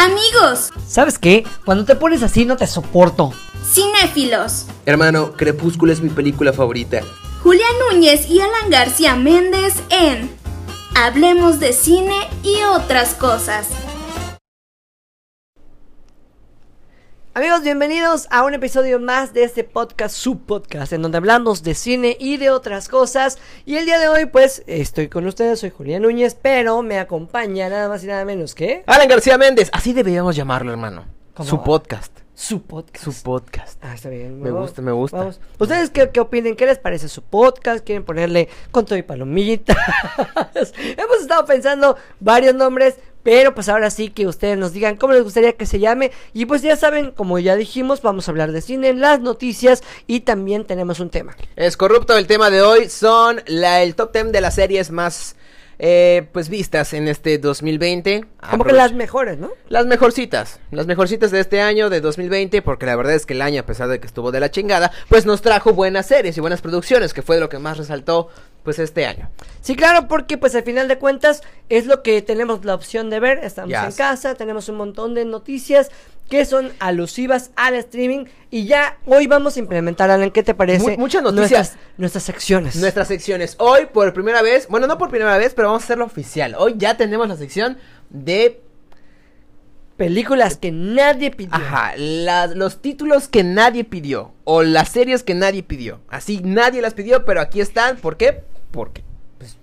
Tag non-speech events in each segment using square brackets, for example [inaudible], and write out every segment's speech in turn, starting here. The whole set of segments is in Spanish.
Amigos, ¿Sabes qué? Cuando te pones así no te soporto. cinéfilos, Hermano, Crepúsculo es mi película favorita. Julián Núñez y Alan García Méndez en Hablemos de cine y otras cosas. Amigos, bienvenidos a un episodio más de este podcast, su podcast, en donde hablamos de cine y de otras cosas. Y el día de hoy, pues, estoy con ustedes, soy Julián Núñez, pero me acompaña nada más y nada menos que Alan García Méndez, así deberíamos llamarlo, hermano. Su podcast. su podcast. Su podcast. Ah, está bien. Me vamos- gusta, me gusta. vamos. ¿Ustedes qué, qué opinen? ¿Qué les parece su podcast? ¿Quieren ponerle con todo y palomitas? [laughs] Hemos estado pensando varios nombres, pero pues ahora sí que ustedes nos digan cómo les gustaría que se llame. Y pues ya saben, como ya dijimos, vamos a hablar de cine, las noticias y también tenemos un tema. Es corrupto, el tema de hoy son la, el top 10 de las series más eh, pues vistas en este 2020. Como que las mejores, ¿no? Las mejorcitas, las mejorcitas de este año, de 2020, porque la verdad es que el año, a pesar de que estuvo de la chingada, pues nos trajo buenas series y buenas producciones, que fue lo que más resaltó, pues este año. Sí, claro, porque pues al final de cuentas es lo que tenemos la opción de ver. Estamos en casa, tenemos un montón de noticias que son alusivas al streaming y ya hoy vamos a implementar, Alan, ¿qué te parece? Mu- muchas noticias. Nuestras, nuestras secciones. Nuestras secciones. Hoy, por primera vez, bueno, no por primera vez, pero vamos a hacerlo oficial. Hoy ya tenemos la sección de Películas que nadie pidió. Ajá, la- los títulos que nadie pidió o las series que nadie pidió. Así nadie las pidió, pero aquí están. ¿Por qué? Porque pues,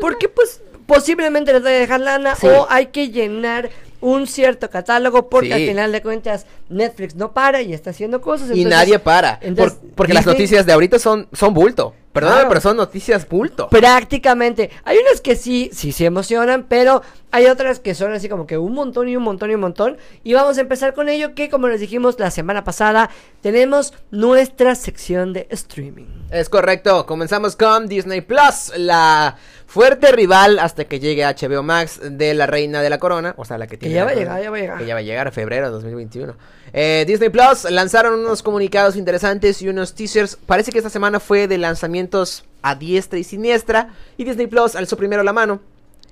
Porque pues posiblemente les vaya a dejar lana Sí. o hay que llenar un cierto catálogo porque Sí. al final de cuentas Netflix no para y está haciendo cosas. y nadie para, entonces, por- porque las noticias de ahorita son son bulto. Perdóname, Claro. pero son noticias bulto. Prácticamente. Hay unas que sí, sí se emocionan, pero hay otras que son así como que un montón y un montón y un montón. Y vamos a empezar con ello que, como les dijimos la semana pasada, tenemos nuestra sección de streaming. Es correcto, comenzamos con Disney Plus, la fuerte rival hasta que llegue HBO Max de la Reina de la Corona, o sea, la que Que tiene ya va a llegar, ya va a llegar. Que ya va a llegar a febrero de 2021. Eh, Disney Plus lanzaron unos comunicados interesantes y unos teasers. Parece que esta semana fue de lanzamientos a diestra y siniestra. Y Disney Plus alzó primero la mano.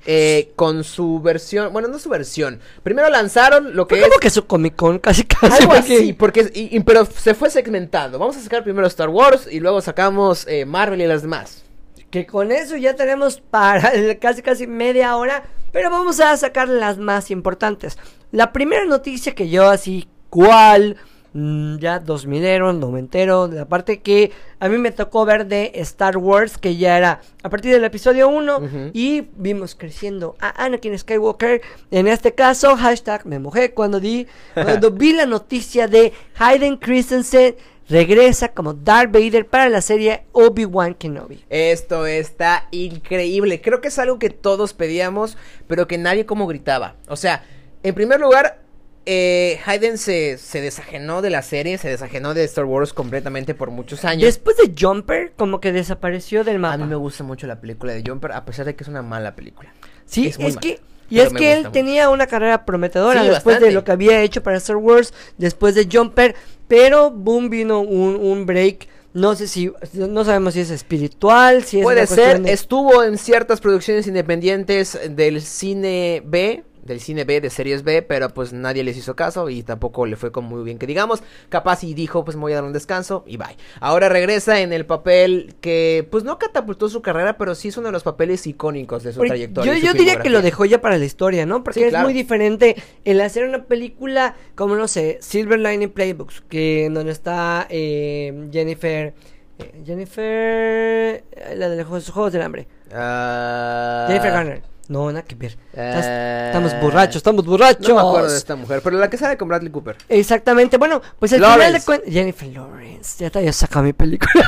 eh, con su versión, bueno, no su versión. Primero lanzaron lo que es como que su Comic Con casi casi. algo porque- así, porque y- y- pero se fue segmentando. Vamos a sacar primero Star Wars y luego sacamos eh, Marvel y las demás. Que con eso ya tenemos para casi casi media hora, pero vamos a sacar las más importantes. La primera noticia que yo así, ¿cuál? Mm, ya dos milero, noventero, de la parte que a mí me tocó ver de Star Wars, que ya era a partir del episodio 1, Ujú. y vimos creciendo a Anakin Skywalker. En este caso, hashtag me mojé cuando di, [laughs] cuando vi la noticia de Hayden Christensen regresa como Darth Vader para la serie Obi-Wan Kenobi. Esto está increíble. Creo que es algo que todos pedíamos, pero que nadie como gritaba. O sea, en primer lugar, eh, Hayden se, se desajenó de la serie, se desajenó de Star Wars completamente por muchos años. Después de Jumper, como que desapareció del mapa. a mí me gusta mucho la película de Jumper, a pesar de que es una mala película. Sí, es es, muy mala, que. Y es que él mucho. tenía una carrera prometedora Sí, después bastante. de lo que había hecho para Star Wars, después de Jumper, pero boom vino un, un break. No sé si, no sabemos si es espiritual, si es Puede ser, de- estuvo en ciertas producciones independientes del cine B, del cine B, de series B, pero pues nadie les hizo caso y tampoco le fue como muy bien que digamos. Capaz y dijo, pues me voy a dar un descanso y bye. Ahora regresa en el papel que pues no catapultó su carrera, pero sí es uno de los papeles icónicos de su trayectoria. Yo, y su yo diría que lo dejó ya para la historia, ¿no? Porque Sí, es claro. muy diferente el hacer una película como, no sé, Silver Lining Playbooks, que en donde está eh, Jennifer... eh, Jennifer... La de los Juegos Juegos del Hambre. Ah, Jennifer Garner. No, nada que ver. Eh, estamos borrachos, estamos borrachos. No me acuerdo de esta mujer, pero la que sale con Bradley Cooper. Exactamente. Bueno, pues al final de cuentas. Jennifer Lawrence. Ya te había sacado mi película. [laughs]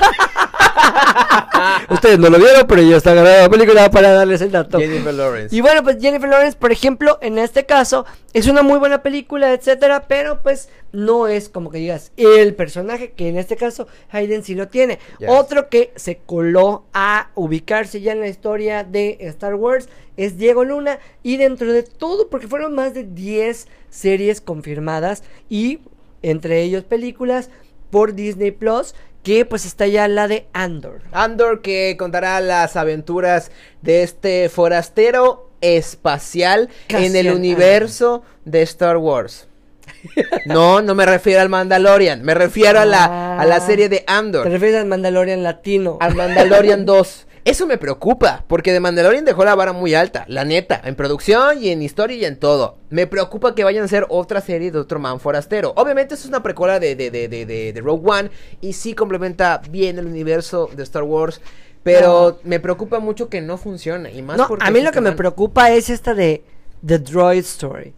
Ustedes no lo vieron, pero yo está grabando la película para darles el dato. Jennifer Lawrence. Y bueno, pues Jennifer Lawrence, por ejemplo, en este caso, es una muy buena película, etcétera, pero pues no es como que digas el personaje que en este caso Hayden sí lo tiene. Yes. Otro que se coló a ubicarse ya en la historia de Star Wars es Diego Luna y dentro de todo, porque fueron más de 10 series confirmadas y entre ellos películas por Disney Plus, que pues está ya la de Andor. Andor que contará las aventuras de este forastero espacial en el universo de Star Wars. [laughs] No, no me refiero al Mandalorian, me refiero a la, a la Ah. serie de Te Andor, refieres al Mandalorian latino. al Mandalorian [laughs] 2. Eso me preocupa, porque de Mandalorian dejó la vara muy alta, la neta, en producción y en historia y en todo. Me preocupa que vayan a hacer otra serie de otro man forastero. Obviamente eso es una precuela de, de, de, de, de- Rogue One y sí complementa bien el universo de Star Wars, pero me preocupa mucho que no funcione. Y más No, porque a mí lo que me preocupa es esta de The Droid Story.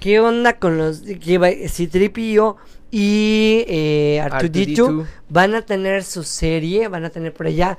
¿Qué onda con los que va- C-3PO y eh, R2D2 R2D2. van a tener su serie, van a tener por allá?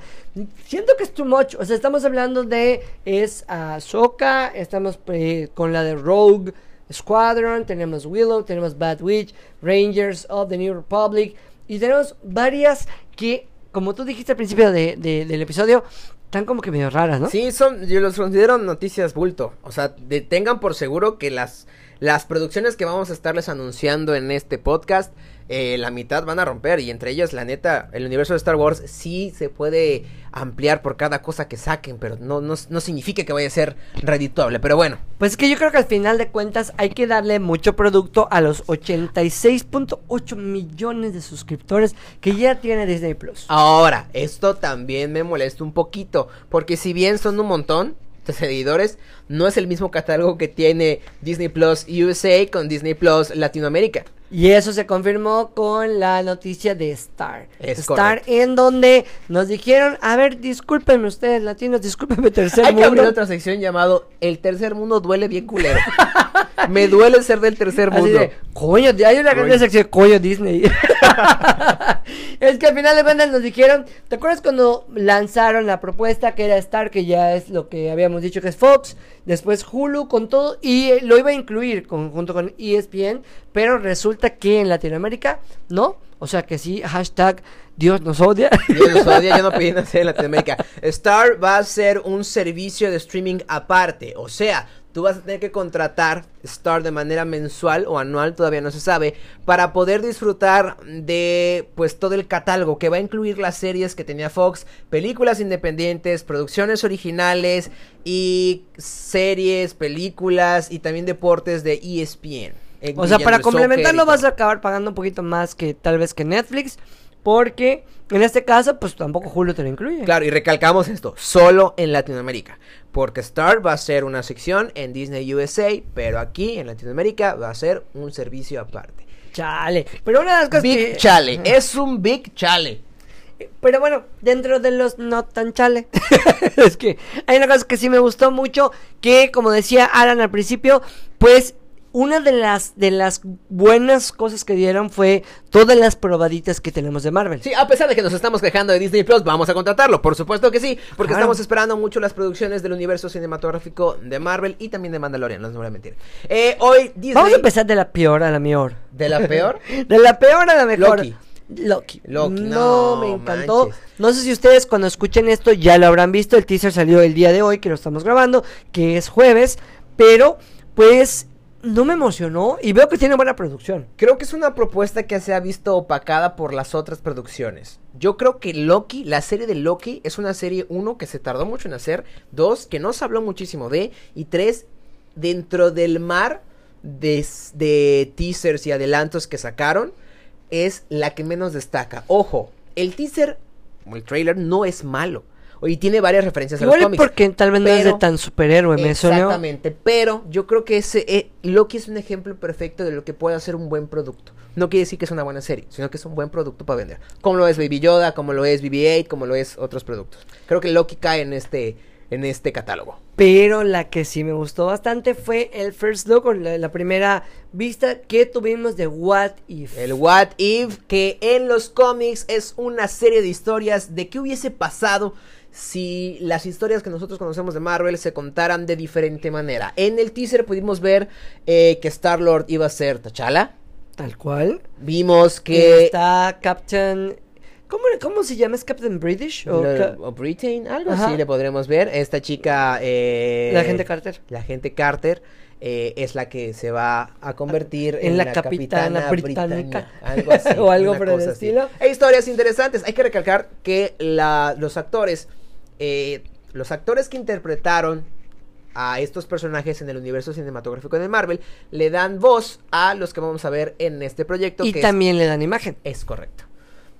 Siento que es too much, o sea, estamos hablando de es Ahsoka, estamos eh, con la de Rogue Squadron, tenemos Willow, tenemos Bad Witch, Rangers of the New Republic y tenemos varias que, como tú dijiste al principio de- de- del episodio, están como que medio raras, ¿no? Sí, son, yo los considero noticias bulto. O sea, de- tengan por seguro que las, las producciones que vamos a estarles anunciando en este podcast, eh, la mitad van a romper. Y entre ellas, la neta, el universo de Star Wars sí se puede ampliar por cada cosa que saquen, pero no, no, no significa que vaya a ser redituable. Pero bueno, Pues es que yo creo que al final de cuentas hay que darle mucho producto a los 86.8 millones de suscriptores que ya tiene Disney Plus. Ahora, esto también me molesta un poquito, porque si bien son un montón de seguidores, no es el mismo catálogo que tiene Disney Plus USA con Disney Plus Latinoamérica. Y eso se confirmó con la noticia de Star. Es Star correcto. en donde nos dijeron, a ver, discúlpenme ustedes latinos, discúlpenme tercer Hay que abrir mundo. otra sección llamado El tercer mundo duele bien culero. [laughs] me duele ser del tercer Así mundo. de, coño, hay una gran sección, coño Disney. [laughs] [laughs] es que al final de cuentas nos dijeron, ¿te acuerdas cuando lanzaron la propuesta que era Star, que ya es lo que habíamos dicho que es Fox, después Hulu con todo y eh, lo iba a incluir con- junto con ESPN, pero resulta que en Latinoamérica no, o sea que sí, hashtag Dios nos odia. Dios los odia, ya no [laughs] pedí nacer en Latinoamérica. Star va a ser un servicio de streaming aparte. O sea, tú vas a tener que contratar Star de manera mensual o anual, todavía no se sabe, para poder disfrutar de pues todo el catálogo que va a incluir las series que tenía Fox, películas independientes, producciones originales y series, películas y también deportes de ESPN. O sea, para complementarlo vas a acabar pagando un poquito más que tal vez que Netflix, porque en este caso pues tampoco Hulu te lo incluye. Claro, y recalcamos esto, solo en Latinoamérica. Porque Star va a ser una sección en Disney USA, pero aquí en Latinoamérica va a ser un servicio aparte. Chale. Pero una de las cosas Big que... chale, es un big chale. Pero bueno, dentro de los no tan chale, [laughs] [laughs] es que hay una cosa que sí me gustó mucho, que como decía Alan al principio, pues una de las de las buenas cosas que dieron fue todas las probaditas que tenemos de Marvel. Sí, a pesar de que nos estamos quejando de Disney Plus, vamos a contratarlo, por supuesto que sí, porque Claro. estamos esperando mucho las producciones del universo cinematográfico de Marvel y también de Mandalorian, no les voy a mentir. Eh, hoy Disney... Vamos a empezar de la peor a la mejor. ¿De la peor? [laughs] De la peor a la mejor. Loki. Loki. Loki, No, no me encantó. manches. No sé si ustedes cuando escuchen esto ya lo habrán visto. El teaser salió el día de hoy que lo estamos grabando, que es jueves. Pero, pues, no me emocionó y veo que tiene buena producción. Creo que es una propuesta que se ha visto opacada por las otras producciones. Yo creo que Loki, la serie de Loki, es una serie, uno, que se tardó mucho en hacer, dos, que no se habló muchísimo de, y tres, dentro del mar de, de teasers y adelantos que sacaron, es la que menos destaca. Ojo, el teaser, el trailer, no es malo. Y tiene varias referencias a Igual los es cómics. porque tal vez no es de tan superhéroe, me. Exactamente, pero yo creo que ese eh, Loki es un ejemplo perfecto de lo que puede hacer un buen producto. No quiere decir que es una buena serie, sino que es un buen producto para vender. Como lo es Baby Yoda, como lo es BB-8, como lo es otros productos. Creo que Loki cae en este en este catálogo. Pero la que sí me gustó bastante fue el first look, o la, la primera vista que tuvimos de What If. El What If, que en los cómics es una serie de historias de qué hubiese pasado si las historias que nosotros conocemos de Marvel se contaran de diferente manera. En el teaser pudimos ver eh, que Star-Lord iba a ser T'Challa. Tal cual. Vimos Que está Captain. ¿Cómo, ¿Cómo se llama? ¿Es Captain British? ¿O Lo- ca- o Britain, algo Ajá. así le podremos ver. Esta chica... eh, la gente Carter? La gente Carter eh, es la que se va a convertir En en, la la, capitana capitana, británica. británica. Algo así. [laughs] O algo por el así. estilo. Hay historias interesantes. Hay que recalcar que la, los actores, eh, los actores que interpretaron a estos personajes en el universo cinematográfico de Marvel, le dan voz a los que vamos a ver en este proyecto. Y que también le dan imagen. es, es correcto.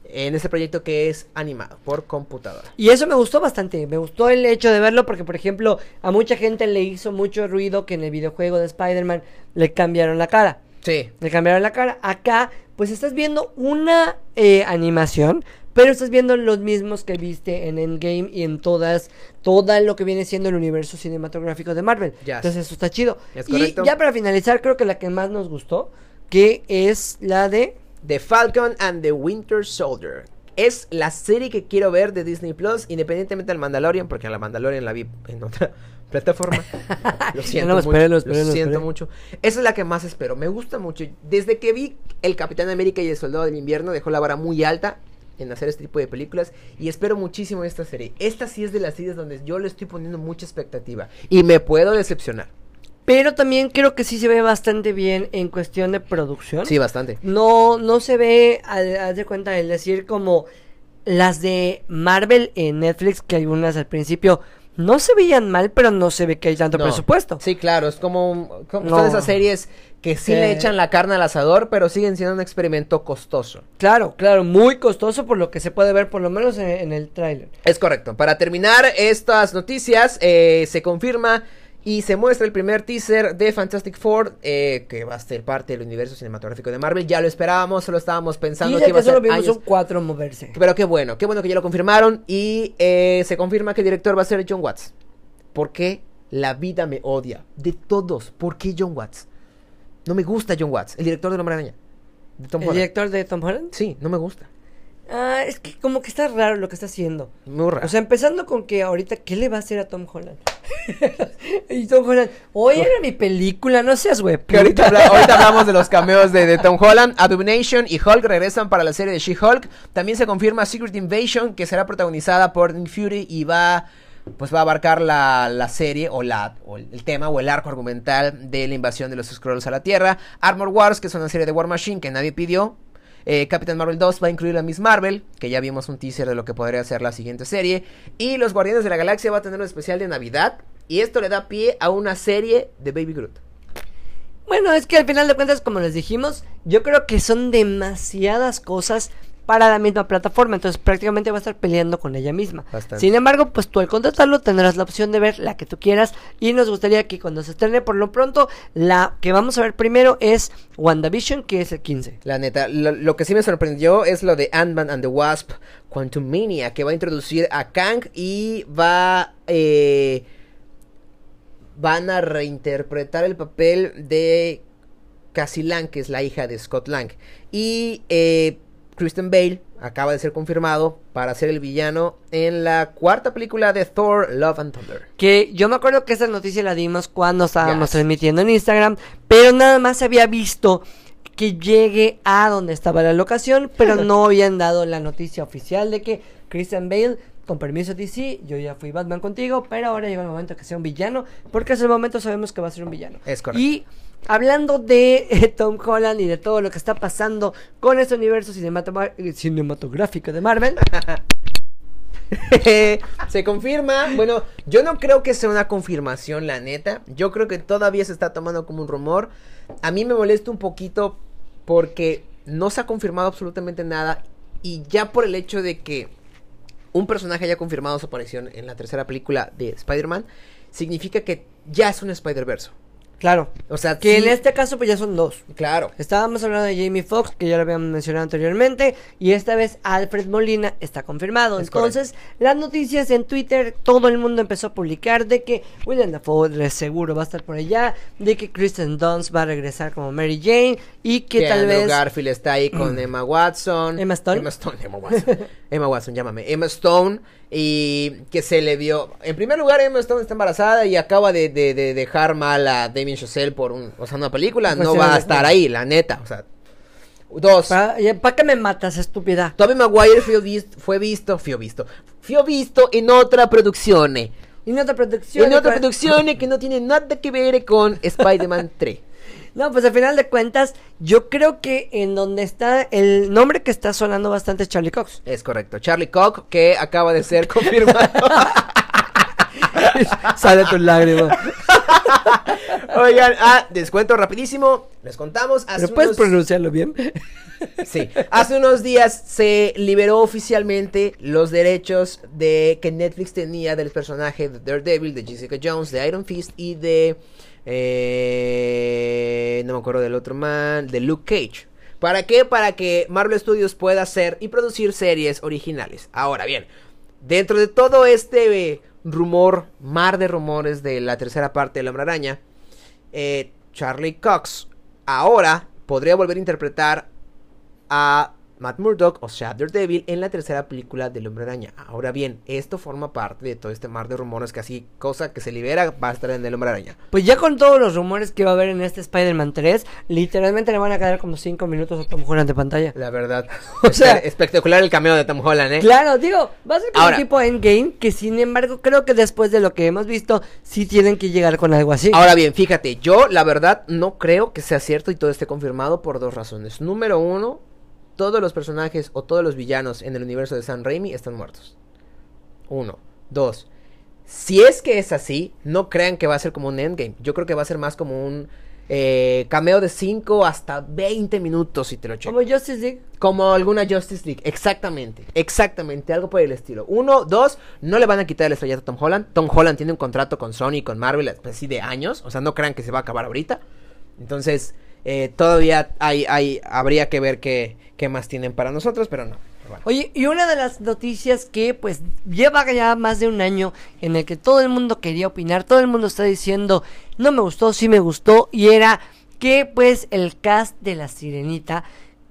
En este proyecto que es animado por computadora. Y eso me gustó bastante, me gustó el hecho de verlo porque, por ejemplo, a mucha gente le hizo mucho ruido que en el videojuego de Spider-Man le cambiaron la cara. Sí. Le cambiaron la cara. Acá, pues estás viendo una eh, animación, pero estás viendo los mismos que viste en Endgame y en todas, todo lo que viene siendo el universo cinematográfico de Marvel. Entonces eso está chido. Es y correcto. ya para finalizar, creo que la que más nos gustó, que es la de... The Falcon and the Winter Soldier. Es la serie que quiero ver de Disney Plus, independientemente del Mandalorian, porque a la Mandalorian la vi en otra [laughs] plataforma. [laughs] Lo siento No, mucho. lo siento mucho. Esa es la que más espero. Me gusta mucho. Desde que vi El Capitán América y el Soldado del Invierno, dejó la vara muy alta en hacer este tipo de películas y espero muchísimo esta serie. Esta sí es de las series donde yo le estoy poniendo mucha expectativa y me puedo decepcionar. Pero también creo que sí se ve bastante bien en cuestión de producción. Sí, bastante. No, no se ve, haz de cuenta, el decir como las de Marvel en Netflix, que algunas al principio no se veían mal, pero no se ve que hay tanto No. presupuesto. Sí, claro, es como, como No. son esas series que sí le echan la carne al asador, pero siguen siendo un experimento costoso. Claro, claro, muy costoso por lo que se puede ver, por lo menos en, en el tráiler. Es correcto. Para terminar estas noticias, eh, se confirma y se muestra el primer teaser de Fantastic Four, eh, que va a ser parte del universo cinematográfico de Marvel. Ya lo esperábamos, solo estábamos pensando que iba a solo ser vimos años. 4 moverse. Pero qué bueno, qué bueno que ya lo confirmaron y eh, se confirma que el director va a ser John Watts. ¿Por qué la vida me odia? De todos, ¿por qué John Watts? No me gusta John Watts, el director de La Hombre Araña. De Tom ¿El Holland. director de Tom Holland? Sí, no me gusta. Ah, es que como que está raro lo que está haciendo. Muy raro. O sea, empezando con que ahorita, ¿qué le va a hacer a Tom Holland? [laughs] y Tom Holland, oye, era mi película, no seas güey. Que ahorita, habla- ahorita hablamos de los [laughs] cameos de, de Tom Holland, Abomination y Hulk regresan para la serie de She-Hulk. También se confirma Secret Invasion, que será protagonizada por Nick Fury y va, pues va a abarcar la, la serie o, la, o el, el tema o el arco argumental de la invasión de los Skrulls a la Tierra. Armor Wars, que es una serie de War Machine que nadie pidió. Eh, Captain Marvel 2 va a incluir a Miss Marvel, que ya vimos un teaser de lo que podría ser la siguiente serie. Y Los Guardianes de la Galaxia va a tener un especial de Navidad. Y esto le da pie a una serie de Baby Groot. Bueno, es que al final de cuentas, como les dijimos, yo creo que son demasiadas cosas para la misma plataforma, entonces prácticamente va a estar peleando con ella misma. Bastante. Sin embargo, pues tú al contratarlo tendrás la opción de ver la que tú quieras y nos gustaría que cuando se estrene por lo pronto, la que vamos a ver primero es WandaVision, que es el 15. La neta, lo, lo que sí me sorprendió es lo de Ant-Man and the Wasp Quantum Mania, que va a introducir a Kang y va. eh, van a reinterpretar el papel de Cassie Lang, que es la hija de Scott Lang. Y eh, Kristen Bale acaba de ser confirmado para ser el villano en la cuarta película de Thor, Love and Thunder. Que yo me acuerdo que esa noticia la dimos cuando estábamos Yes. transmitiendo en Instagram, pero nada más se había visto que llegue a donde estaba la locación, pero no [laughs] habían dado la noticia oficial de que Christian Bale, con permiso DC, yo ya fui Batman contigo, pero ahora llega el momento que sea un villano, porque hasta el momento sabemos que va a ser un villano. Es correcto. Y hablando de eh, Tom Holland y de todo lo que está pasando con este universo cinematográfico de Marvel, [laughs] se confirma. Bueno, yo no creo que sea una confirmación, la neta. Yo creo que todavía se está tomando como un rumor. A mí me molesta un poquito porque no se ha confirmado absolutamente nada. Y ya por el hecho de que un personaje haya confirmado su aparición en la tercera película de Spider-Man, significa que ya es un Spider-Verse. Claro, O sea, que sí, en este caso pues ya son dos. Claro. Estábamos hablando de Jamie Foxx, que ya lo habíamos mencionado anteriormente, y esta vez Alfred Molina está confirmado. Es Entonces, las noticias en Twitter, todo el mundo empezó a publicar de que William Dafoe de seguro va a estar por allá, de que Kristen Dunst va a regresar como Mary Jane, y que, que tal Andrew vez... Garfield está ahí con [clears throat] Emma Watson. Emma Stone. Emma Stone, Emma Watson. Emma Watson, llámame. Emma Stone. Y que se le vio. En primer lugar, Emma Stone está embarazada y acaba de, de- de dejar mal a Damien Chazelle por un, o sea, una película. Pues No va a estar ahí, la neta. O sea. Dos. ¿Para qué me matas, estúpida? Tobey Maguire fue visto, fue visto, fue visto, fue visto en otra producción. En en otra producción... otra para- producción que no tiene nada que ver con [laughs] Spider-Man 3. No, pues al final de cuentas, yo creo que en donde está el nombre que está sonando bastante es Charlie Cox. Es correcto. Charlie Cox, que acaba de ser confirmado. [laughs] Sale tu lágrima. Oigan, ah, descuento rapidísimo. Les contamos. Hace ¿Pero puedes unos- pronunciarlo bien? Sí, hace unos días se liberó oficialmente los derechos de que Netflix tenía del personaje de Daredevil, de Jessica Jones, de Iron Fist y de eh, no me acuerdo del otro man, de Luke Cage. ¿Para qué? Para que Marvel Studios pueda hacer y producir series originales. Ahora bien, dentro de todo este eh, rumor, mar de rumores de la tercera parte de La Hombre Araña, eh, Charlie Cox ahora podría volver a interpretar a Matt Murdock, o sea, Daredevil, en la tercera película del Hombre Araña. Ahora bien, esto forma parte de todo este mar de rumores que así, cosa que se libera, va a estar en el Hombre Araña. Pues ya con todos los rumores que va a haber en este Spider-Man 3, literalmente le van a quedar como 5 minutos a Tom Holland de pantalla. La verdad. [laughs] O sea- espectacular el cameo de Tom Holland, ¿eh? Claro, digo, va a ser como Ahora- tipo Endgame, que sin embargo creo que después de lo que hemos visto, sí tienen que llegar con algo así. Ahora bien, fíjate, yo la verdad no creo que sea cierto y todo esté confirmado por dos razones. Número uno, todos los personajes o todos los villanos en el universo de San Raimi están muertos. Uno. Dos. Si es que es así, no crean que va a ser como un endgame. Yo creo que va a ser más como un eh, cameo de 5 hasta 20 minutos si te lo checo. Como Justice League. Como alguna Justice League, exactamente, exactamente, algo por el estilo. Uno, dos, no le van a quitar el estrellato a Tom Holland. Tom Holland tiene un contrato con Sony, con Marvel, pues, así de años, o sea, no crean que se va a acabar ahorita. Entonces, eh, todavía hay, hay, habría que ver qué, qué más tienen para nosotros, pero no. Oye, y una de las noticias que pues lleva ya más de un año en el que todo el mundo quería opinar, todo el mundo está diciendo, no me gustó, sí me gustó, y era que pues el cast de la sirenita,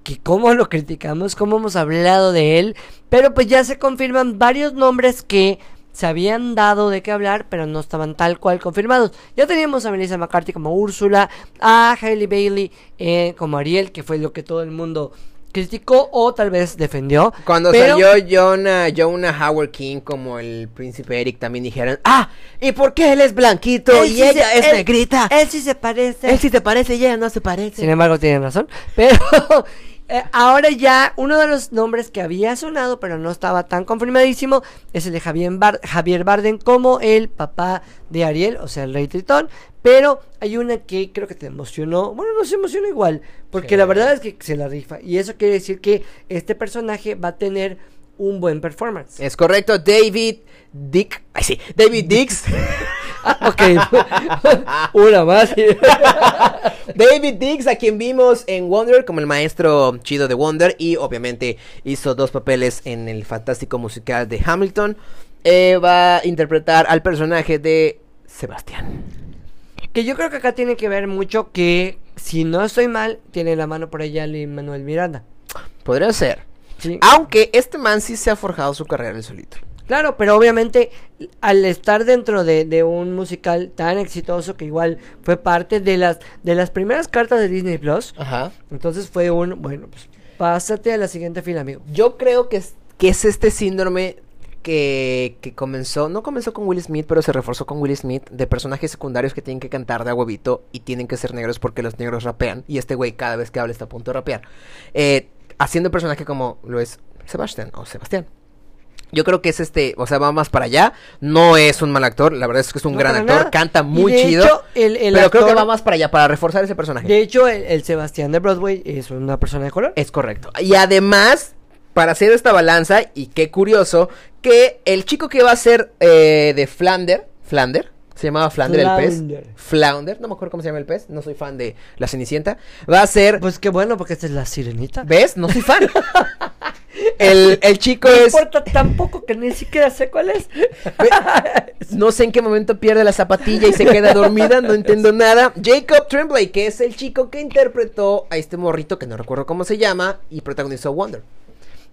que cómo lo criticamos, cómo hemos hablado de él, pero pues ya se confirman varios nombres que se habían dado de qué hablar, pero no estaban tal cual confirmados. Ya teníamos a Melissa McCarthy como Úrsula, a Hailey Bailey eh, como Ariel, que fue lo que todo el mundo criticó o tal vez defendió. Cuando pero- salió Jonah, Jonah Howard King como el príncipe Eric, también dijeron, ah, ¿y por qué él es blanquito Él y sí ella se- es él- negrita? Él sí se parece. Él sí te parece y ella no se parece. Sin embargo, tienen razón. Pero [laughs] eh, ahora ya uno de los nombres que había sonado, pero no estaba tan confirmadísimo, es el de Javier, Bar- Javier Barden como el papá de Ariel, o sea, el rey Tritón. Pero hay una que creo que te emocionó. Bueno, no se emociona igual, porque Sí. la verdad es que se la rifa. Y eso quiere decir que este personaje va a tener un buen performance. Es correcto, David Dick. Ay, sí, David Dix. [laughs] Ok, [laughs] una más. [laughs] David Dix, a quien vimos en Wonder como el maestro chido de Wonder. Y obviamente hizo dos papeles en el fantástico musical de Hamilton. Eh, va a interpretar al personaje de Sebastián. Que yo creo que acá tiene que ver mucho que, si no estoy mal, tiene la mano por allá Lin Manuel Miranda. Podría ser. Sí. Aunque este man sí se ha forjado su carrera el solito. Claro, pero obviamente al estar dentro de, de un musical tan exitoso que igual fue parte de las de las primeras cartas de Disney Plus, Ajá. entonces fue un, bueno, pues pásate a la siguiente fila, amigo. Yo creo que es, que es este síndrome que, que comenzó, no comenzó con Will Smith, pero se reforzó con Will Smith, de personajes secundarios que tienen que cantar de a huevito y tienen que ser negros porque los negros rapean. Y este güey cada vez que habla está a punto de rapear. Eh, haciendo personaje como lo es Sebastián o Sebastián. Yo creo que es este, o sea, va más para allá. No es un mal actor, la verdad es que es un No, gran actor, nada. canta muy de chido. hecho, el, el pero creo que va más para allá, para reforzar ese personaje. De hecho, el, el Sebastián de Broadway es una persona de color. Es correcto. Y además, para hacer esta balanza, y qué curioso, que el chico que va a ser eh, de Flander, Flander, se llamaba Flander, el Flounder. pez. Flounder, no me acuerdo cómo se llama el pez, no soy fan de la Cenicienta. Va a ser, Pues qué bueno, porque esta es la sirenita. ¿ves? No soy fan. [laughs] el, el chico No es, importa tampoco que ni siquiera sé cuál es. no sé en qué momento pierde la zapatilla y se queda dormida, no entiendo nada. Jacob Tremblay, que es el chico que interpretó a este morrito, que no recuerdo cómo se llama, y protagonizó Wonder.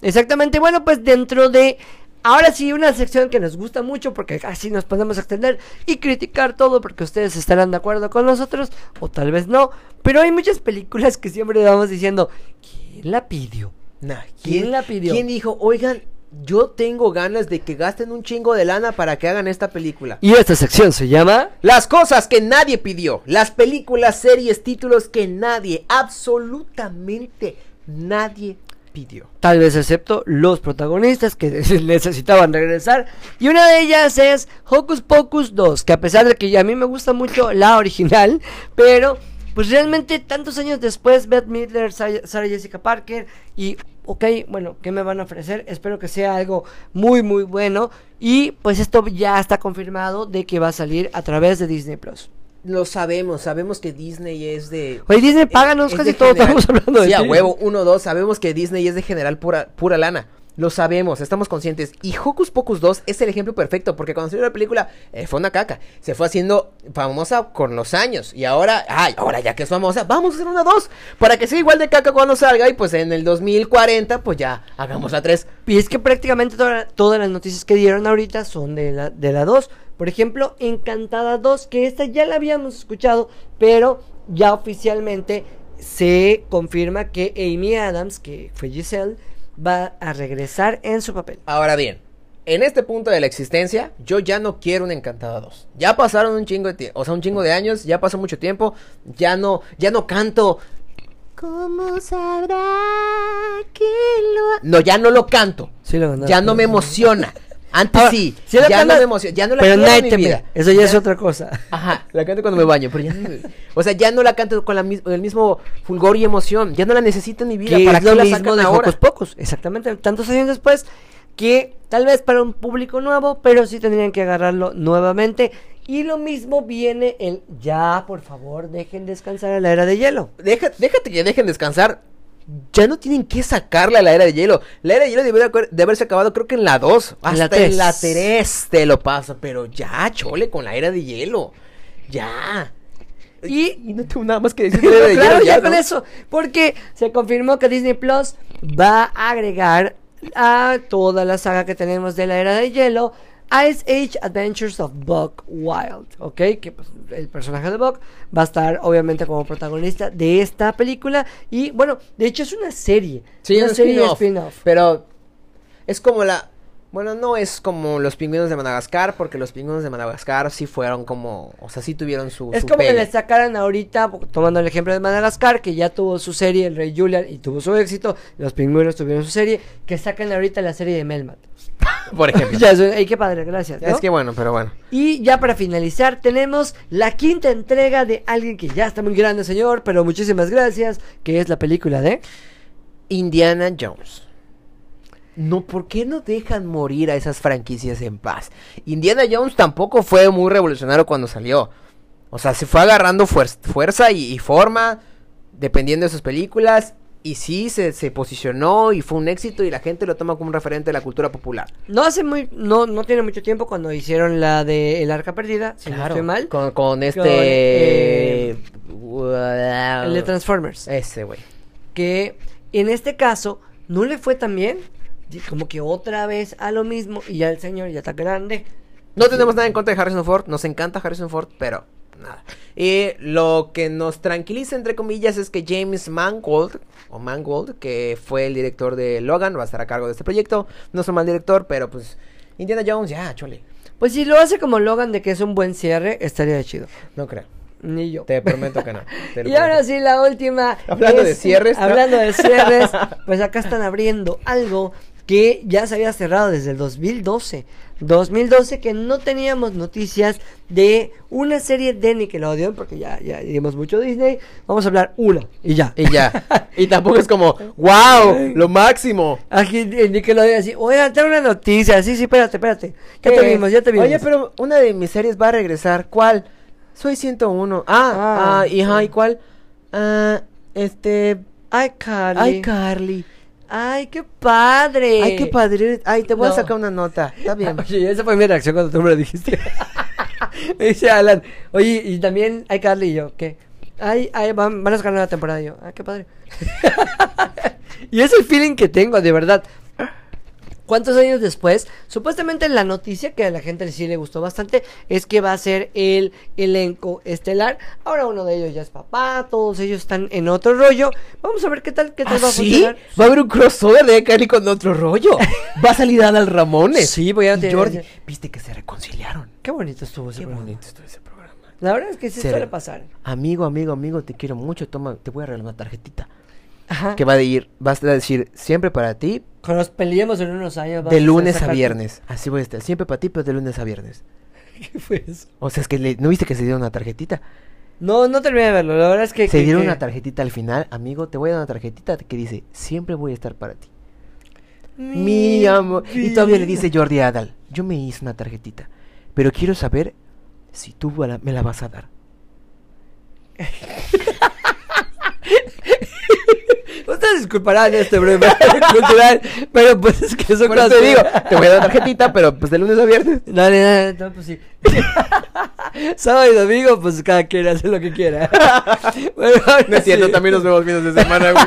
Exactamente, bueno, pues dentro de... Ahora sí, una sección que nos gusta mucho porque así nos podemos extender y criticar todo porque ustedes estarán de acuerdo con nosotros o tal vez no. Pero hay muchas películas que siempre vamos diciendo, ¿quién la pidió? Nah, ¿Quién la pidió? ¿Quién dijo, oigan, yo tengo ganas de que gasten un chingo de lana para que hagan esta película? Y esta sección se llama... Las cosas que nadie pidió. Las películas, series, títulos que nadie, absolutamente nadie pidió. Tal vez excepto los protagonistas que [laughs] necesitaban regresar. Y una de ellas es Hocus Pocus 2, que a pesar de que a mí me gusta mucho la original, pero pues realmente tantos años después, Beth Midler, Sarah Jessica Parker y ok, bueno, ¿qué me van a ofrecer? Espero que sea algo muy muy bueno y pues esto ya está confirmado de que va a salir a través de Disney Plus. Lo sabemos, sabemos que Disney es de... Oye, Disney, páganos es casi de todo, general- estamos hablando de Sí, a huevo, uno, dos, sabemos que Disney es de general pura, pura lana. Lo sabemos, estamos conscientes. Y Hocus Pocus 2 es el ejemplo perfecto, porque cuando salió la película eh, fue una caca. Se fue haciendo famosa con los años. Y ahora, ay, ahora ya que es famosa, vamos a hacer una 2. Para que sea igual de caca cuando salga. Y pues en el 2040, pues ya hagamos la 3. Y es que prácticamente toda- todas las noticias que dieron ahorita son de la, de la 2. Por ejemplo, Encantada 2, que esta ya la habíamos escuchado, pero ya oficialmente se confirma que Amy Adams, que fue Giselle, va a regresar en su papel. Ahora bien, en este punto de la existencia, yo ya no quiero una Encantada 2. Ya pasaron un chingo de tiempo, o sea, un chingo de años, ya pasó mucho tiempo, ya no, ya no canto. ¿Cómo sabrá que lo ha-?" No, ya no lo canto. Sí, lo. Ya no me emociona. Antes Ahora, sí, sí ya no me emociona, ya no la Pero quiero en mi te vida. Eso ya, es otra cosa. Ajá, [laughs] la canto cuando me baño, pero ya no, o sea, ya no la canto con la mis- el mismo fulgor y emoción, ya no la necesito en mi vida, ¿para es qué lo la mismo de ahora? Hocus Pocus, exactamente, tantos años después, que tal vez para un público nuevo, pero sí tendrían que agarrarlo nuevamente. Y lo mismo viene el ya, por favor, dejen descansar a la era de hielo. Deja- déjate que dejen descansar. Ya no tienen que sacarle a la era de hielo. La era de hielo debió de, haberse acabado, creo que en la 2. En la Hasta en la 3 te lo paso. Pero ya, chole, con la era de hielo. Ya. Y Y no tengo nada más que [laughs] decir de la era de claro, hielo. ya ya, con ¿no? eso, porque se confirmó que Disney Plus va a agregar a toda la saga que tenemos de la era de hielo. Ice Age Adventures of Buck Wild, ¿ok? Que pues, el personaje de Buck va a estar obviamente como protagonista de esta película. Y bueno, de hecho es una serie. Sí, una un serie spin-off. Pero es como la. Bueno, no es como los pingüinos de Madagascar, porque los pingüinos de Madagascar sí fueron como. O sea, sí tuvieron su. Es su como que le sacaran ahorita, tomando el ejemplo de Madagascar, que ya tuvo su serie, El Rey Julian, y tuvo su éxito, los pingüinos tuvieron su serie, que sacan ahorita la serie de Melmat. [laughs] Por ejemplo. [laughs] ya, eso- qué padre, gracias. ¿no? Es que bueno, pero bueno. Y ya para finalizar, tenemos la quinta entrega de alguien que ya está muy grande, señor, pero muchísimas gracias, que es la película de... Indiana Jones. No, ¿por qué no dejan morir a esas franquicias en paz? Indiana Jones tampoco fue muy revolucionario cuando salió. O sea, se fue agarrando fuer- fuerza y, y forma, dependiendo de sus películas. Y sí, se, se posicionó y fue un éxito y la gente lo toma como un referente de la cultura popular. No hace muy, no, no tiene mucho tiempo cuando hicieron la de El Arca Perdida, si no estoy mal, Con, con este... eh, el de Transformers. Ese, güey. que en este caso no le fue tan bien, como que otra vez a lo mismo, y ya el señor ya está grande. No tenemos nada en contra de Harrison Ford, nos encanta Harrison Ford, pero nada. Y lo que nos tranquiliza, entre comillas, es que James Mangold, o Mangold, que fue el director de Logan, va a estar a cargo de este proyecto. No es un mal director, pero pues Indiana Jones, ya, chole. Pues si lo hace como Logan de que es un buen cierre, estaría chido. No creo. Ni yo. Te prometo que no. [laughs] te Y ahora sí, la última. Hablando de cierres, ¿no? Hablando de cierres, [laughs] pues acá están abriendo algo que ya se había cerrado desde el 2012. 2012 que no teníamos noticias de una serie de Nickelodeon, porque ya, ya dimos mucho Disney. Vamos a hablar una y ya. Y ya. [laughs] Y tampoco es como, wow, lo máximo. Aquí en Nickelodeon así, oigan, tengo una noticia. Sí, sí, espérate, espérate. Ya te ¿Qué? vimos, ya te vimos. Oye, pero una de mis series va a regresar. ¿Cuál? Soy 101. Ah, Ah. ah, y, ajá, ¿y cuál? Ah, este... Ay, Carly. Ay, qué padre. Ay, qué padre. Ay, te voy No. a sacar una nota. Está bien. [laughs] Oye, esa fue mi reacción cuando tú me lo dijiste. [laughs] me dice Alan, oye, y también hay Carly y yo, ¿qué? Ay, ay, van, van a sacar una temporada y yo, ah, qué padre. [laughs] y es el feeling que tengo, de verdad. ¿Cuántos años después? Supuestamente la noticia que a la gente sí le gustó bastante es que va a ser el elenco estelar. Ahora uno de ellos ya es papá, todos ellos están en otro rollo. Vamos a ver qué tal, qué tal ¿Ah, va a sí? funcionar. Va a haber un crossover de Carly con otro rollo. [laughs] Va a salir Adal Ramones. Sí, voy a tener- Jordi, viste que se reconciliaron. Qué bonito estuvo ese Qué programa. bonito estuvo ese programa. La verdad es que sí Se- suele pasar. Amigo, amigo, amigo, te quiero mucho. Toma, te voy a regalar una tarjetita. Ajá. que va a ir, vas a decir siempre para ti, Cuando nos peleemos en unos años. de lunes a viernes. Así voy a estar, siempre para ti, pero de lunes a viernes. [laughs] ¿Qué fue eso? O sea, es que le- ¿no viste que se dieron una tarjetita? No, no terminé de verlo. La verdad es que. Se que- dieron que- una tarjetita al final, amigo, te voy a dar una tarjetita que dice, siempre voy a estar para ti. Mi amor. Y todavía le dice Jordi Adal, yo me hice una tarjetita, pero quiero saber si tú me la vas a dar. [laughs] Ustedes disculparán este breve [laughs] cultural, pero pues es que eso Por eso te digo, te voy a dar tarjetita, pero pues de lunes a viernes. Dale, dale, no, pues sí. [laughs] Sábado y domingo, pues cada quien hace lo que quiera. [laughs] Bueno, No es cierto, sí. también nos vemos fines de semana, güey.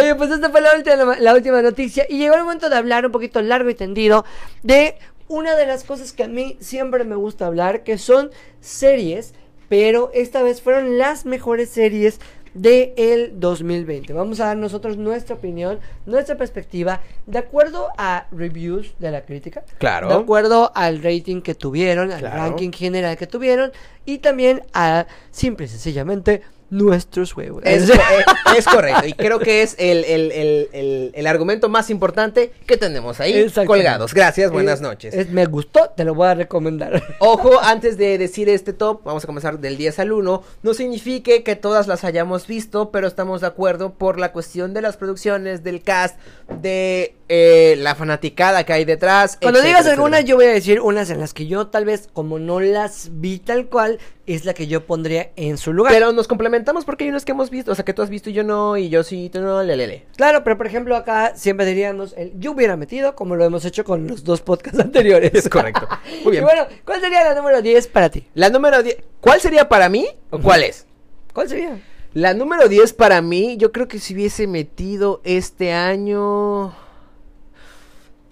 Oye, pues esta fue la última, la última noticia y llegó el momento de hablar un poquito largo y tendido de una de las cosas que a mí siempre me gusta hablar, que son series, pero esta vez fueron las mejores series de el 2020. Vamos a dar nosotros nuestra opinión, nuestra perspectiva, de acuerdo a reviews de la crítica, Claro. de acuerdo al rating que tuvieron, al Claro. ranking general que tuvieron y también a simple y sencillamente nuestros juegos. Es, [laughs] eh, es correcto, y creo que es el, el- el- el- argumento más importante que tenemos ahí colgados. Gracias, buenas Es- noches. es- me gustó, te lo voy a recomendar. [laughs] Ojo, antes de decir este top, vamos a comenzar del 10 al 1. No signifique que todas las hayamos visto, pero estamos de acuerdo por la cuestión de las producciones, del cast, de eh, la fanaticada que hay detrás. Cuando etcétera, digas algunas, etcétera. yo voy a decir unas en las que yo tal vez, como no las vi tal cual, es la que yo pondría en su lugar. Pero nos complementamos porque hay unas que hemos visto, o sea, que tú has visto y yo no, y yo sí, tú no, le, le, le. Claro, pero por ejemplo acá siempre diríamos el yo hubiera metido, como lo hemos hecho con los dos podcasts [laughs] anteriores. Es correcto. Muy bien. Y bueno, ¿cuál sería la número 10 para ti? La número 10, ¿cuál sería para mí o cuál es? ¿Cuál sería? La número 10 para mí, yo creo que si hubiese metido este año...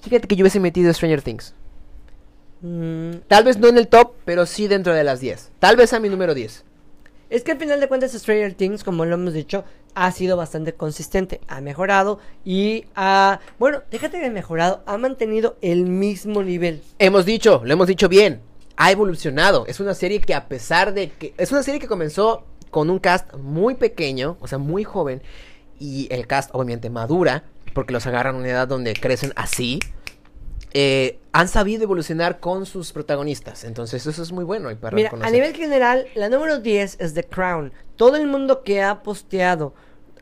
Fíjate que yo hubiese metido Stranger Things. Mm, Tal vez no en el top, pero sí dentro de las 10. Tal vez a mi número 10. Es que al final de cuentas Stranger Things, como lo hemos dicho, ha sido bastante consistente, ha mejorado y ha, bueno, déjate de mejorado, ha mantenido el mismo nivel. Hemos dicho, lo hemos dicho bien. Ha evolucionado. Es una serie que a pesar de que... Es una serie que comenzó con un cast muy pequeño, o sea, muy joven. Y el cast obviamente madura, porque los agarran a una edad donde crecen así. Eh, han sabido evolucionar con sus protagonistas. Entonces eso es muy bueno. y para Mira, a reconocer. nivel general, la número 10 es The Crown. Todo el mundo que ha posteado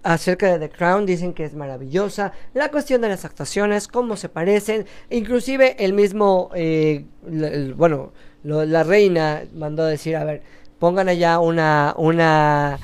acerca de The Crown dicen que es maravillosa. La cuestión de las actuaciones, cómo se parecen. Inclusive el mismo, eh, el- bueno, lo- la reina mandó a decir, a ver, pongan allá una, una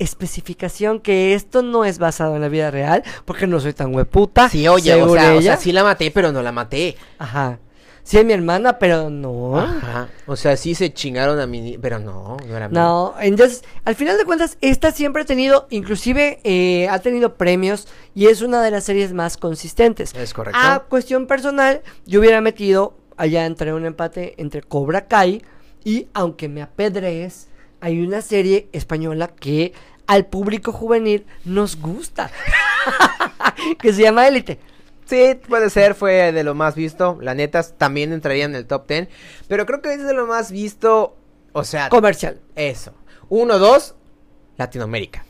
especificación que esto no es basado en la vida real, porque no soy tan hueputa. Sí, oye, o sea, o sea, sí la maté, pero no la maté. Ajá. Sí es mi hermana, pero no. Ajá. O sea, sí se chingaron a mí, pero no, no era mí. No, entonces, al final de cuentas, esta siempre ha tenido, inclusive eh, ha tenido premios y es una de las series más consistentes. Es correcto. A cuestión personal, yo hubiera metido allá entre un empate entre Cobra Kai y, aunque me apedrees, hay una serie española que al público juvenil nos gusta, [laughs] que se llama Élite. Sí, puede ser, fue de lo más visto. La neta, también entraría en el top 10. Pero creo que es de lo más visto. O sea, Comercial. eso. Uno, dos, Latinoamérica.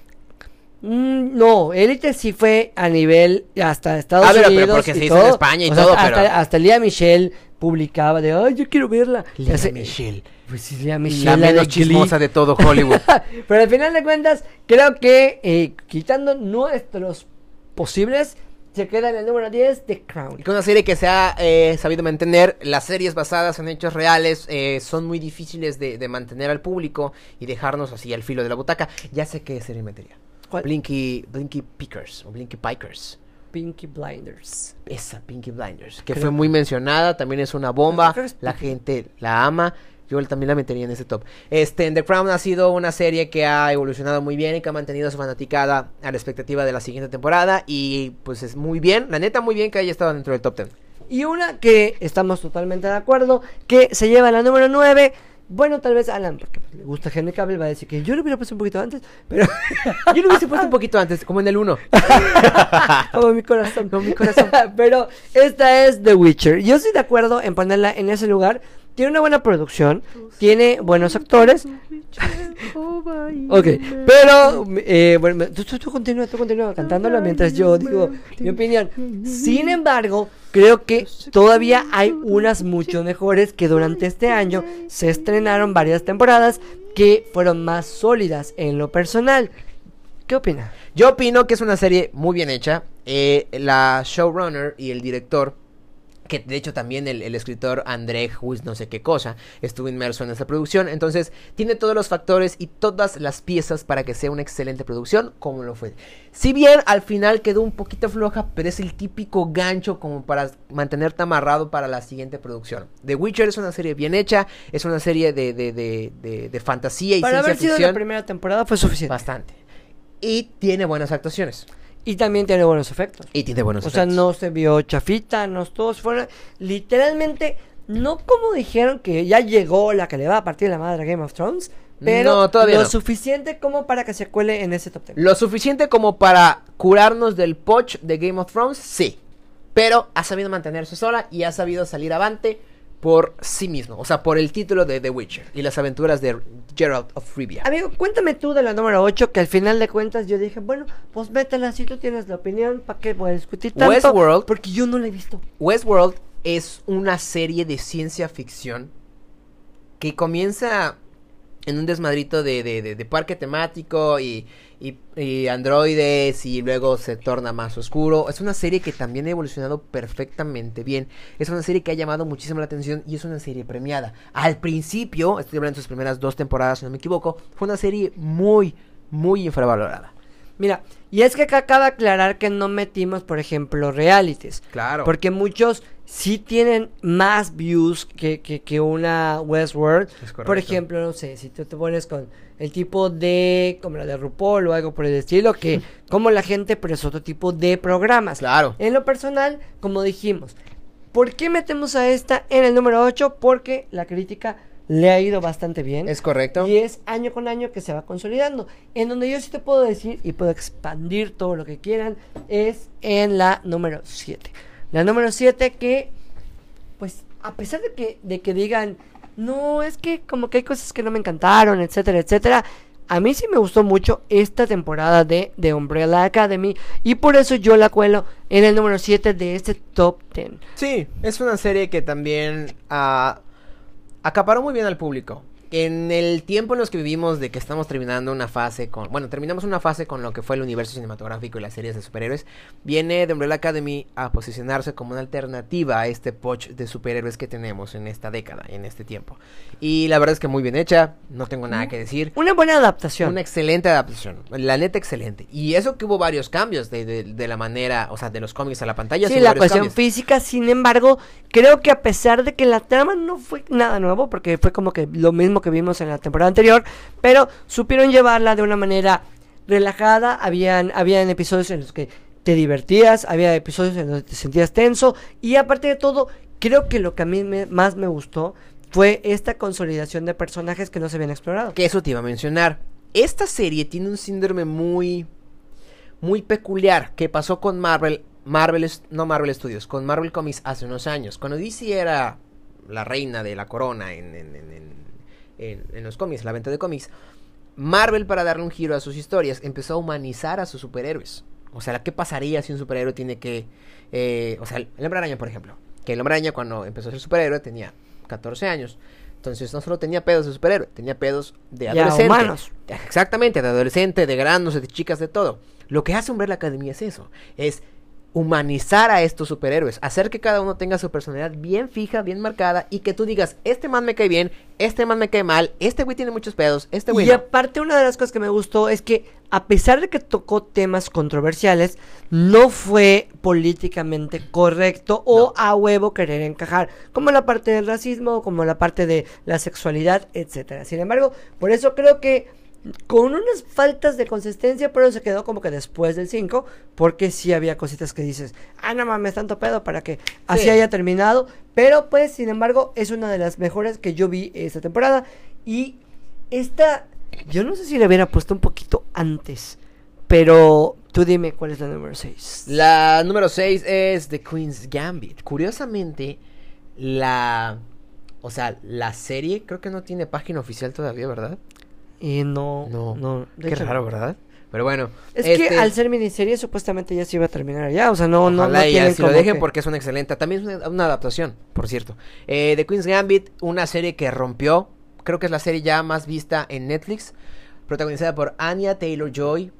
Mm, no, Élite sí fue a nivel hasta Estados Ah, pero- pero Unidos. porque y se hizo en todo. España y O sea, todo, hasta, pero- hasta Lía Michelle publicaba de, ay, yo quiero verla. Ese- Michelle. Pues sí, Lía Michelle. La la menos de Glee. chismosa de todo [laughs] Hollywood. pero al final de cuentas, creo que eh, quitando nuestros posibles, se queda en el número 10 de Crown. Y con una serie que se ha eh, sabido mantener, las series basadas en hechos reales eh, son muy difíciles de, de mantener al público y dejarnos así al filo de la butaca. Ya sé qué serie metería. ¿Cuál? Blinky, Blinky Pickers o Blinky Pikers. Pinky Blinders. Esa, Pinky Blinders, que Creo- fue muy mencionada, también es una bomba, la gente la ama, yo también la metería en ese top. Este, The Crown ha sido una serie que ha evolucionado muy bien y que ha mantenido a su fanaticada a la expectativa de la siguiente temporada y pues es muy bien, la neta muy bien que haya estado dentro del top 10. Y una que estamos totalmente de acuerdo, que se lleva la número 9. Bueno, tal vez Alan, porque pues, le gusta Henry Cavill, va a decir que yo lo hubiera puesto un poquito antes, pero [laughs] Yo lo hubiese puesto un poquito antes, como en el 1. [laughs] como mi corazón. Como mi corazón. [laughs] pero esta es The Witcher. Yo estoy de acuerdo en ponerla en ese lugar. Tiene una buena producción, tiene buenos actores, Ok, pero eh, bueno, tú, tú, tú continúa, tú continúa cantándolo mientras yo digo mi opinión. Sin embargo, creo que todavía hay unas mucho mejores que durante este año se estrenaron varias temporadas que fueron más sólidas en lo personal. ¿Qué opina? Yo opino que es una serie muy bien hecha. Eh, la showrunner y el director que de hecho también el, el escritor André Huis no sé qué cosa estuvo inmerso en esta producción, entonces tiene todos los factores y todas las piezas para que sea una excelente producción como lo fue. Si bien al final quedó un poquito floja, pero es el típico gancho como para mantenerte amarrado para la siguiente producción. The Witcher es una serie bien hecha, es una serie de, de, de, de, de fantasía y Para ciencia haber sido ficción la primera temporada fue suficiente. bastante. Y tiene buenas actuaciones. Y también tiene buenos efectos. Y tiene buenos O sea, efectos. no se vio chafita, no todos fueron literalmente no como dijeron que ya llegó la que le va a partir la madre a Game of Thrones, pero No, todavía lo no. suficiente como para que se cuele en ese top 10. Lo suficiente como para curarnos del poch de Game of Thrones, sí. Pero ha sabido mantenerse sola y ha sabido salir avante por sí mismo. O sea, por el título de The Witcher y las aventuras de Geralt of Rivia. Amigo, cuéntame tú de la número 8, que al final de cuentas yo dije, bueno, pues métela si tú tienes la opinión, ¿para qué voy a discutir tanto? Westworld. Porque yo no la he visto. Westworld es una serie de ciencia ficción que comienza en un desmadrito de, de- de- de parque temático y, y- y androides y luego se torna más oscuro. Es una serie que también ha evolucionado perfectamente bien. Es una serie que ha llamado muchísimo la atención y es una serie premiada. Al principio, estoy hablando de sus primeras dos temporadas, si no me equivoco, fue una serie muy, muy infravalorada. Mira, y es que acá cabe aclarar que no metimos, por ejemplo, realities. Claro. Porque muchos sí tienen más views que, que, que una Westworld. Por ejemplo, no sé, si tú te pones con el tipo de, como la de RuPaul o algo por el estilo, que [laughs] como la gente, pero es otro tipo de programas. Claro. En lo personal, como dijimos, ¿por qué metemos a esta en el número 8? Porque la crítica le ha ido bastante bien. Es correcto. Y es año con año que se va consolidando. En donde yo sí te puedo decir y puedo expandir todo lo que quieran es en la número 7. La número 7 que, pues, a pesar de que, de que digan, no, es que como que hay cosas que no me encantaron, etcétera, etcétera. A mí sí me gustó mucho esta temporada de, de Umbrella Academy y por eso yo la cuelo en el número 7 de este top 10. Sí, es una serie que también ah, acaparó muy bien al público. En el tiempo en los que vivimos de que estamos terminando una fase con... Bueno, terminamos una fase con lo que fue el universo cinematográfico y las series de superhéroes. Viene The Umbrella Academy a posicionarse como una alternativa a este poch de superhéroes que tenemos en esta década, en este tiempo. Y la verdad es que muy bien hecha, no tengo nada que decir. Una buena adaptación. Una excelente adaptación, la neta excelente. Y eso que hubo varios cambios de, de- de la manera, o sea, de los cómics a la pantalla. Sí, la cuestión cambios. física, sin embargo, creo que a pesar de que la trama no fue nada nuevo, porque fue como que lo mismo que vimos en la temporada anterior, pero supieron llevarla de una manera relajada, habían, habían episodios en los que te divertías, había episodios en los que te sentías tenso, y aparte de todo, creo que lo que a mí me- más me gustó fue esta consolidación de personajes que no se habían explorado. Que eso te iba a mencionar. Esta serie tiene un síndrome muy muy peculiar que pasó con Marvel, Marvel, no Marvel Studios, con Marvel Comics hace unos años. Cuando DC era la reina de la corona en, en- en- en- en- en los cómics, la venta de cómics, Marvel para darle un giro a sus historias empezó a humanizar a sus superhéroes. O sea, ¿qué pasaría si un superhéroe tiene que... eh, o sea, el hombre araña, por ejemplo. Que el hombre araña cuando empezó a ser superhéroe tenía 14 años. Entonces no solo tenía pedos de superhéroe, tenía pedos de Ya adolescente. humanos. Exactamente, de adolescente, de granos, de chicas, de todo. Lo que hace Umbrella Academy es eso, es humanizar a estos superhéroes, hacer que cada uno tenga su personalidad bien fija, bien marcada y que tú digas, este man me cae bien, este man me cae mal, este güey tiene muchos pedos, este güey Y no. aparte una de las cosas que me gustó es que a pesar de que tocó temas controversiales, no fue políticamente correcto o a huevo querer encajar, como la parte del racismo, como la parte de la sexualidad, etcétera. Sin embargo, por eso creo que con unas faltas de consistencia, pero se quedó como que después del 5, porque sí había cositas que dices, ah, no mames, tanto pedo para que así Sí. haya terminado, pero pues, sin embargo, es una de las mejores que yo vi esta temporada y esta, yo no sé si le hubiera puesto un poquito antes, pero tú dime cuál es la número 6. La número 6 es The Queen's Gambit. Curiosamente, la... O sea, la serie creo que no tiene página oficial todavía, ¿verdad? Y no, No, no, de Qué hecho, raro, ¿verdad? Pero bueno. Es este, que al ser miniserie supuestamente ya se iba a terminar ya, o sea, no, no, no lo dejen que- porque es una excelente. También es una, una adaptación, por cierto. Eh, The Queen's Gambit, una serie que rompió. Creo que es la serie ya más vista en Netflix. Protagonizada por Anya Taylor Joy.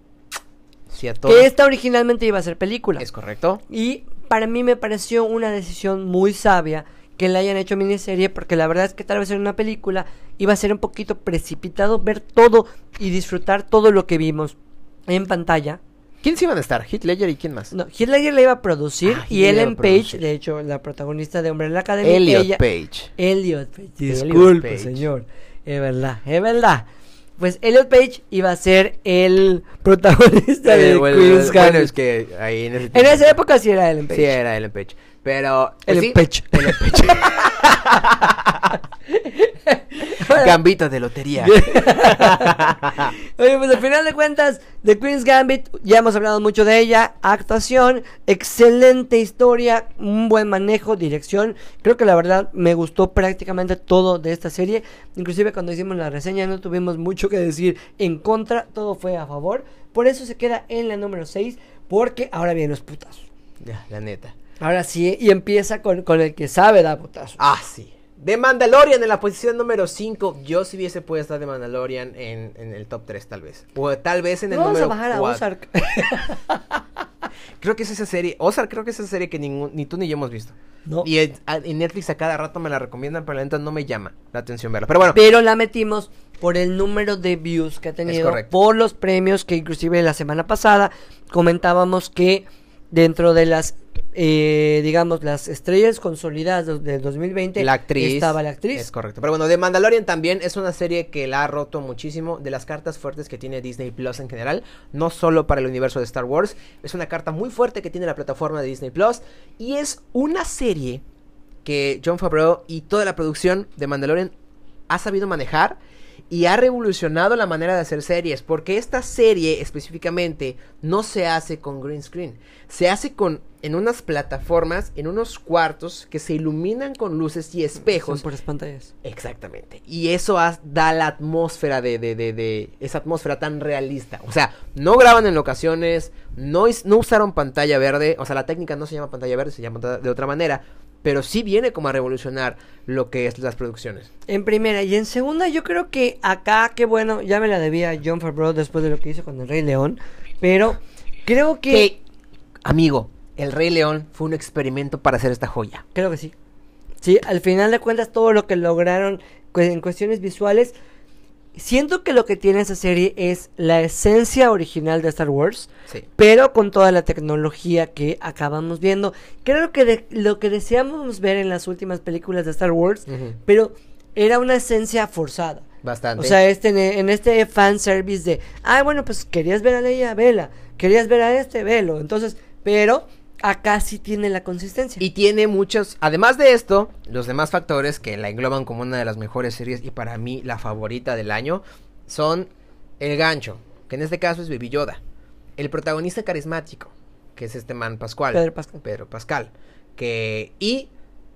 Sí, a todo. que esta originalmente iba a ser película. Es correcto. Y para mí me pareció una decisión muy sabia que la hayan hecho miniserie, porque la verdad es que tal vez en una película iba a ser un poquito precipitado ver todo y disfrutar todo lo que vimos en pantalla. ¿Quiénes iban a estar? Heath Ledger y quién más? No, Heath Ledger la iba a producir Ah, y Ellen Page, de hecho, la protagonista de Umbrella Academy, Elliot ella- Page. Elliot Page, Elliot disculpe, Page. señor. Es verdad, es verdad. Pues Elliot Page iba a ser el [laughs] protagonista de Eh, bueno, Queen's bueno, es que ahí en ese En esa época sí era Ellen Page. Sí, era Ellen Page. Pero. pues Ellen sí, Page. Ellen Page. Gambito de lotería. [laughs] Oye, pues al final de cuentas, The Queen's Gambit, ya hemos hablado mucho de ella. Actuación, excelente historia, un buen manejo, dirección. Creo que la verdad me gustó prácticamente todo de esta serie. Inclusive cuando hicimos la reseña no tuvimos mucho que decir en contra, todo fue a favor. Por eso se queda en la número 6, porque ahora vienen los putazos. ya, la neta. Ahora sí, y empieza con, con el que sabe dar putazos. Ah, sí. De Mandalorian en la posición número 5. Yo si hubiese puesto de Mandalorian en, en el top 3 tal vez. O tal vez en el Vamos a número bajar a 4. Ozark. [laughs] Creo que es esa serie. Ozark creo que es esa serie que ningún, ni tú ni yo hemos visto. No. Y en, a- en Netflix a cada rato me la recomiendan, pero la neta no me llama la atención verla. Pero bueno. Pero la metimos por el número de views que ha tenido, correcto. por los premios que inclusive la semana pasada comentábamos que dentro de las, eh, digamos, las estrellas consolidadas de- del 2020 La actriz. estaba la actriz. Es correcto. Pero bueno, The Mandalorian también es una serie que la ha roto muchísimo de las cartas fuertes que tiene Disney Plus en general. No solo para el universo de Star Wars. Es una carta muy fuerte que tiene la plataforma de Disney Plus. Y es una serie que John Favreau y toda la producción de Mandalorian ha sabido manejar y ha revolucionado la manera de hacer series, porque esta serie específicamente no se hace con green screen, se hace con en unas plataformas, en unos cuartos que se iluminan con luces y espejos. Son puras pantallas. Exactamente. Y eso da la atmósfera de, de, de, de- esa atmósfera tan realista. O sea, no graban en locaciones, no, no usaron pantalla verde. O sea, la técnica no se llama pantalla verde, se llama de otra manera. Pero sí viene como a revolucionar lo que es las producciones. En primera y en segunda, yo creo que acá, que bueno, ya me la debía John Favreau después de lo que hizo con el Rey León, pero creo que... Que, amigo, El Rey León fue un experimento para hacer esta joya. Creo que sí. Sí, al final de cuentas todo lo que lograron en cuestiones visuales, siento que lo que tiene esa serie es la esencia original de Star Wars, Sí. pero con toda la tecnología que acabamos viendo. Creo que de- lo que deseábamos ver en las últimas películas de Star Wars, pero era una esencia forzada. Bastante. O sea, este, en este fan service de, ay, bueno, pues querías ver a Leia, vela. Querías ver a este, velo. Entonces, pero acá sí tiene la consistencia. Y tiene muchos, además de esto, los demás factores que la engloban como una de las mejores series y para mí la favorita del año son el gancho, que en este caso es Baby Yoda, el protagonista carismático, que es este man Pascual, Pedro Pascal. Pedro Pascal, que y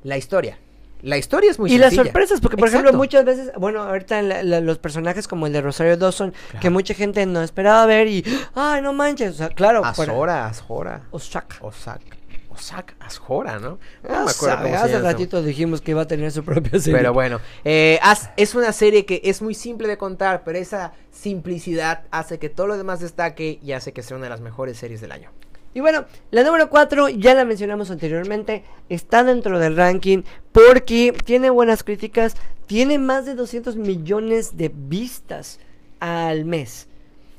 la historia. La historia es muy y las sorpresas, porque por Exacto. ejemplo muchas veces, bueno, ahorita la- la- los personajes como el de Rosario Dawson, que mucha gente no esperaba ver y, ay, no manches, o sea, claro. Azora, Azora, Oshak. Osak, Osak, Azora, ¿no? No Ah, me acuerdo sabe, cómo se hace ratito dijimos que iba a tener su propia serie. Pero bueno, eh, es una serie que es muy simple de contar, pero esa simplicidad hace que todo lo demás destaque y hace que sea una de las mejores series del año. Y bueno, la número 4, ya la mencionamos anteriormente, está dentro del ranking porque tiene buenas críticas, tiene más de 200 millones de vistas al mes.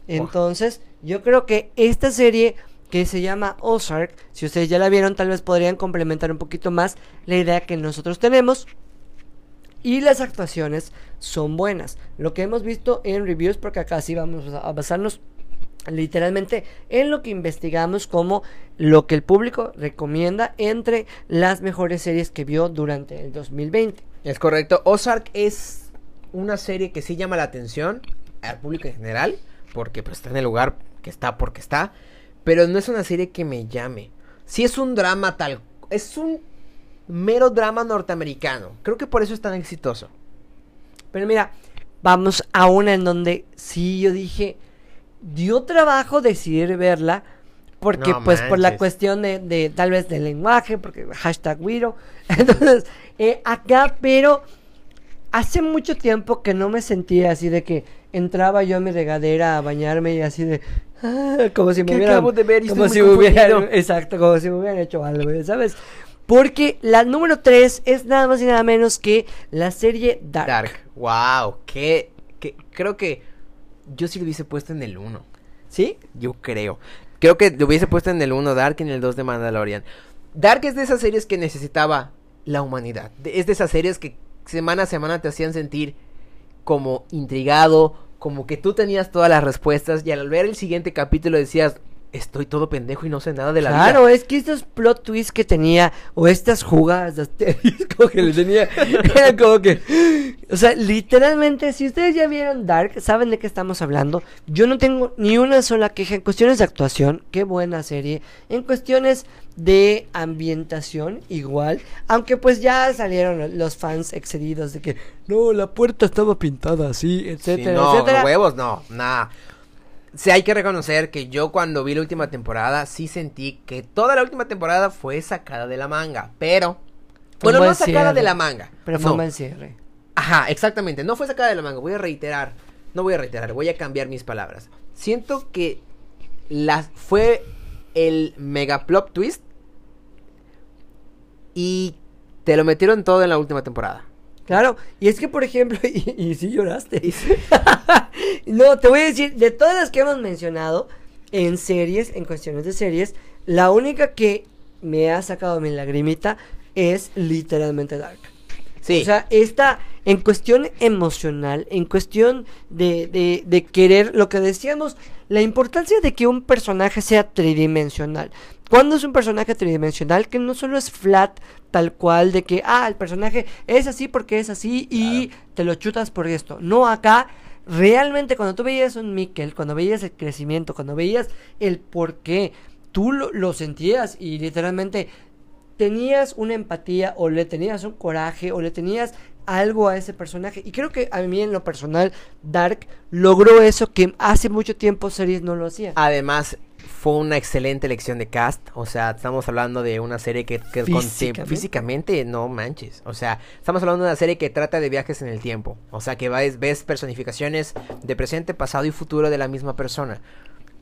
Entonces, yo creo que esta serie que se llama Ozark, si ustedes ya la vieron, tal vez podrían complementar un poquito más la idea que nosotros tenemos. Y las actuaciones son buenas. Lo que hemos visto en reviews, porque acá sí vamos a a basarnos literalmente en lo que investigamos como lo que el público recomienda entre las mejores series que vio durante el 2020. Es correcto, Ozark es una serie que sí llama la atención al público en general, porque pues, está en el lugar que está porque está, pero no es una serie que me llame. Sí es un drama tal, es un mero drama norteamericano. Creo que por eso es tan exitoso. Pero mira, vamos a una en donde sí yo dije, dio trabajo decidir verla, porque No pues por la cuestión de, de tal vez del lenguaje, porque hashtag Wiro. [laughs] Entonces, eh, acá, pero hace mucho tiempo que no me sentía así de que entraba yo a mi regadera a bañarme y así de ah, como si me ¿Qué hubieran de ver como si hubieran [laughs] exacto como si me hubieran hecho algo ¿sabes? porque la número 3 es nada más y nada menos que la serie Dark, Dark. Wow, que, creo que yo sí lo hubiese puesto en el 1. ¿sí? Yo creo. Creo que lo hubiese puesto en el 1 Dark y en el 2 de Mandalorian. Dark es de esas series que necesitaba la humanidad. Es de esas series que semana a semana te hacían sentir como intrigado, como que tú tenías todas las respuestas y al ver el siguiente capítulo decías, estoy todo pendejo y no sé nada de la vida. Claro, es que estos plot twists que tenía, o estas jugadas de asterisco que le tenía, [laughs] eran como que, o sea, literalmente, si ustedes ya vieron Dark, saben de qué estamos hablando. Yo no tengo ni una sola queja en cuestiones de actuación, qué buena serie, en cuestiones de ambientación, igual, aunque pues ya salieron los fans excedidos de que, no, la puerta estaba pintada así, Sí, etcétera, no, etcétera. huevos, no, nada. Sí, hay que reconocer que yo cuando vi la última temporada sí sentí que toda la última temporada fue sacada de la manga, pero... Fue Bueno, no sacada cierre. de la manga. Pero fue no. un buen cierre. Ajá, exactamente, no fue sacada de la manga, voy a reiterar, no voy a reiterar, voy a cambiar mis palabras. Siento que la, fue el mega plot twist y te lo metieron todo en la última temporada. Claro, y es que por ejemplo, [laughs] y, y sí lloraste. [laughs] no, te voy a decir, de todas las que hemos mencionado en series, en cuestiones de series, la única que me ha sacado mi lagrimita es literalmente Dark. Sí, O sea, esta, en cuestión emocional, en cuestión de, de, de querer, lo que decíamos, la importancia de que un personaje sea tridimensional. Cuando es un personaje tridimensional, que no solo es flat, tal cual, de que, ah, el personaje es así porque es así y te lo chutas por esto. No, acá, realmente cuando tú veías un Mikkel, cuando veías el crecimiento, cuando veías el por qué, tú lo, lo sentías y literalmente tenías una empatía o le tenías un coraje o le tenías algo a ese personaje. Y creo que a mí en lo personal, Dark logró eso que hace mucho tiempo series no lo hacían. Además, fue una excelente elección de cast. O sea, estamos hablando de una serie que, que Físicamente. físicamente no manches. O sea, estamos hablando de una serie que trata de viajes en el tiempo. O sea, que ves, ves personificaciones de presente, pasado y futuro de la misma persona.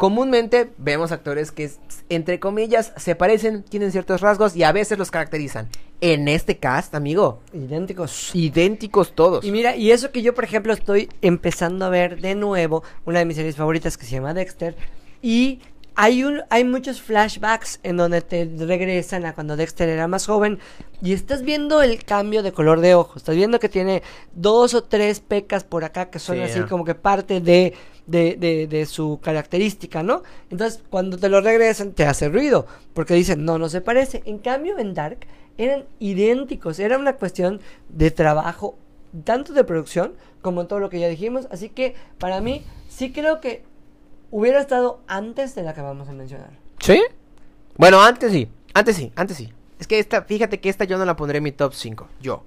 Comúnmente vemos actores que, entre comillas, se parecen, tienen ciertos rasgos y a veces los caracterizan. En este cast, amigo, Idénticos. idénticos todos. Y mira, y eso que yo, por ejemplo, estoy empezando a ver de nuevo, una de mis series favoritas que se llama Dexter, y hay, un, hay muchos flashbacks en donde te regresan a cuando Dexter era más joven, y estás viendo el cambio de color de ojos, estás viendo que tiene dos o tres pecas por acá que son Sí, así como que parte de, de, de, de su característica, ¿no? Entonces, cuando te lo regresan, te hace ruido, porque dicen, no, no se parece. En cambio, en Dark eran idénticos, era una cuestión de trabajo tanto de producción como todo lo que ya dijimos. Así que para mí sí creo que hubiera estado antes de la que vamos a mencionar. ¿Sí? Bueno, antes sí. Antes sí, antes sí. Es que esta, fíjate que esta yo no la pondré en mi top 5. Yo.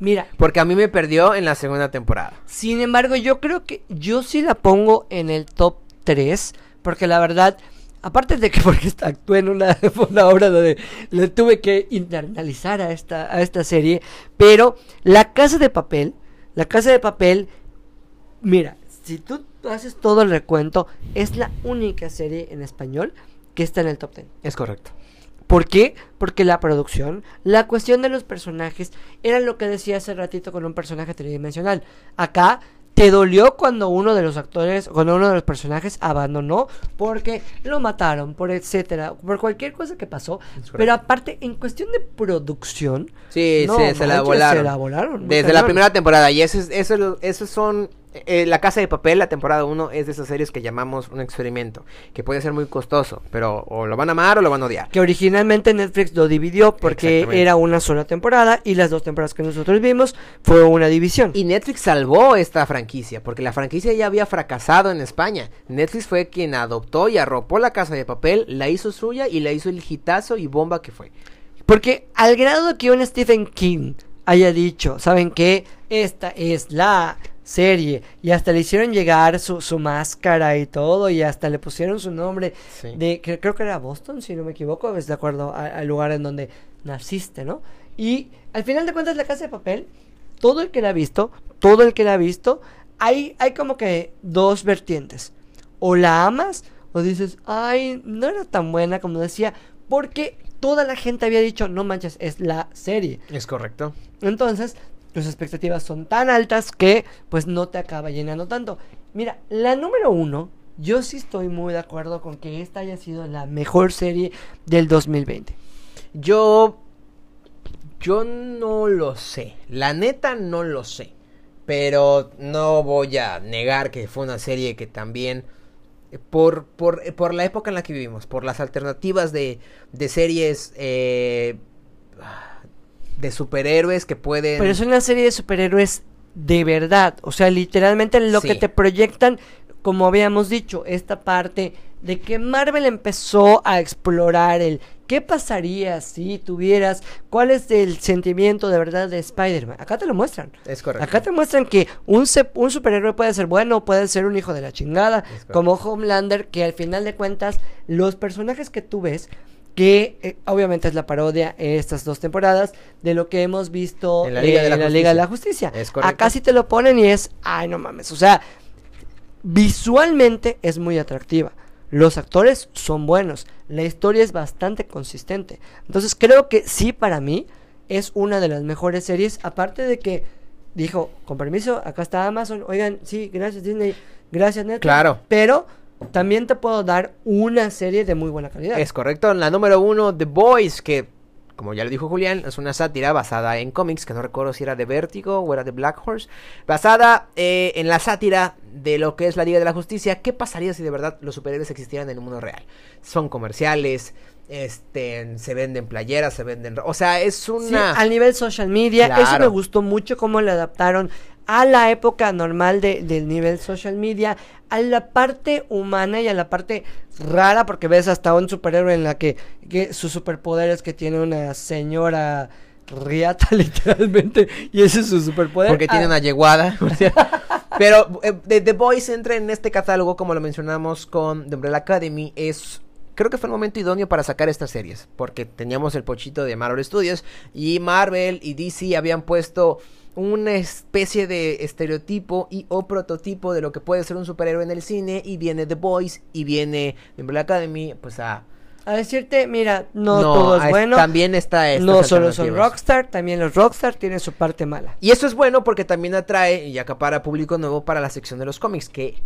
Mira, Porque a mí me perdió en la segunda temporada. sin embargo, yo creo que yo sí la pongo en el top 3, porque la verdad, aparte de que [laughs] porque actué en una, [laughs] una obra donde le tuve que internalizar a esta, a esta serie, pero La Casa de Papel, La Casa de Papel, mira, si tú haces todo el recuento, es la única serie en español que está en el top 10. Es correcto. ¿Por qué? Porque la producción, la cuestión de los personajes, era lo que decía hace ratito con un personaje tridimensional. Acá te dolió cuando uno de los actores, cuando uno de los personajes abandonó porque lo mataron, por etcétera, por cualquier cosa que pasó. Pero aparte, en cuestión de producción, Sí, No, se, la volaron. se la volaron, muy Desde la primera temporada. Y eso es- eso es lo- esos son. Eh, la Casa de Papel, la temporada 1, es de esas series que llamamos un experimento. Que puede ser muy costoso. Pero o lo van a amar o lo van a odiar. que originalmente Netflix lo dividió porque era una sola temporada y las dos temporadas que nosotros vimos fue una división. Y Netflix salvó esta franquicia, porque la franquicia ya había fracasado en España. Netflix fue quien adoptó y arropó la casa de papel, la hizo suya y la hizo el hitazo y bomba que fue. Porque al grado que un Stephen King haya dicho, ¿saben qué? Esta es la serie. Y hasta le hicieron llegar su, su máscara y todo. Y hasta le pusieron su nombre Sí. de, que creo que era Boston, si no me equivoco, es de acuerdo al lugar en donde naciste, ¿no? Y al final de cuentas, la casa de papel, todo el que la ha visto, todo el que la ha visto, hay, hay como que dos vertientes. O la amas, o dices, ay, no era tan buena como decía, porque toda la gente había dicho, no manches, es la serie. Es correcto. Entonces, tus expectativas son tan altas que pues no te acaba llenando tanto. Mira, la número uno, yo sí estoy muy de acuerdo con que esta haya sido la mejor serie del 2020. Yo. Yo no lo sé. La neta no lo sé. Pero no voy a negar que fue una serie que también. eh, Por, por, eh, por la época en la que vivimos, por las alternativas de, de series eh, de superhéroes que pueden. Pero es una serie de superhéroes de verdad. O sea, literalmente lo Sí. que te proyectan, como habíamos dicho, esta parte de que Marvel empezó a explorar el qué pasaría si tuvieras, cuál es el sentimiento de verdad de Spider-Man. Acá te lo muestran. Es correcto. Acá te muestran que un, se- un superhéroe puede ser bueno, puede ser un hijo de la chingada, como Homelander, que al final de cuentas, los personajes que tú ves, que eh, obviamente es la parodia en estas dos temporadas de lo que hemos visto En la Liga de la en. Liga de la Justicia. Es. Acá sí te lo ponen y es, ay, no mames, o sea, visualmente es muy atractiva. Los actores son buenos, la historia es bastante consistente. Entonces creo que sí para mí es una de las mejores series, aparte de que dijo, con permiso, acá está Amazon, oigan, sí, gracias Disney, gracias Netflix. Claro. Pero también te puedo dar una serie de muy buena calidad. Es correcto. La número uno, The Boys, que, como ya lo dijo Julián, es una sátira basada en cómics, que no recuerdo si era de Vértigo o era de Black Horse. Basada eh, en la sátira de lo que es la Liga de la Justicia. ¿Qué pasaría si de verdad los superhéroes existieran en el mundo real? Son comerciales, este, se venden playeras, se venden... O sea, es Sí, una... al nivel social media, eso me gustó mucho cómo le adaptaron a la época normal de- del nivel social media, a la parte humana y a la parte rara, porque ves hasta un superhéroe en la que, que su superpoder es que tiene una señora riata [laughs] literalmente, y ese es su superpoder. Porque tiene Ah, una yeguada. [laughs] o sea, Pero eh, The, The Boys entra en este catálogo, como lo mencionamos con The Umbrella Academy. Es. Creo que fue el momento idóneo para sacar estas series. Porque teníamos el pochito de Marvel Studios. Y Marvel y DC habían puesto una especie de estereotipo y o prototipo de lo que puede ser un superhéroe en el cine. Y viene The Boys y viene Umbrella Academy. Pues a. A decirte, mira, no, todo es a- bueno. También está. estas no solo son. Rockstar, también los Rockstar tienen su parte mala. Y eso es bueno porque también atrae y acapara público nuevo para la sección de los cómics, que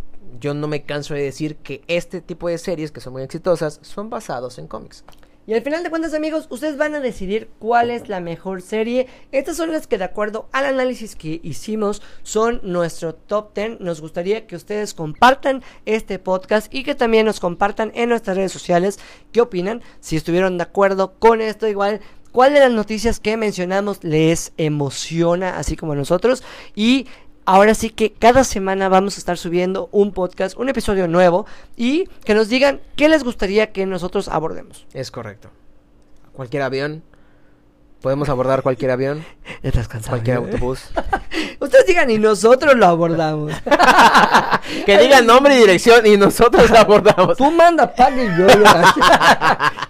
yo no me canso de decir que este tipo de series que son muy exitosas son basados en cómics. Y al final de cuentas, amigos, ustedes van a decidir cuál es la mejor serie. Estas son las que, de acuerdo al análisis que hicimos, son nuestro top 10. Nos gustaría que ustedes compartan este podcast y que también nos compartan en nuestras redes sociales qué opinan. Si estuvieron de acuerdo con esto, igual. ¿Cuál de las noticias que mencionamos les emociona, así como a nosotros? Y Ahora sí que cada semana vamos a estar subiendo un podcast, un episodio nuevo y que nos digan qué les gustaría que nosotros abordemos. Es correcto. Cualquier avión. Podemos abordar cualquier avión, [laughs] Estás cansado. cualquier ¿eh? autobús. [laughs] Ustedes digan y nosotros lo abordamos. [laughs] Que digan nombre y dirección y nosotros la abordamos. Tú manda paga y yo lo,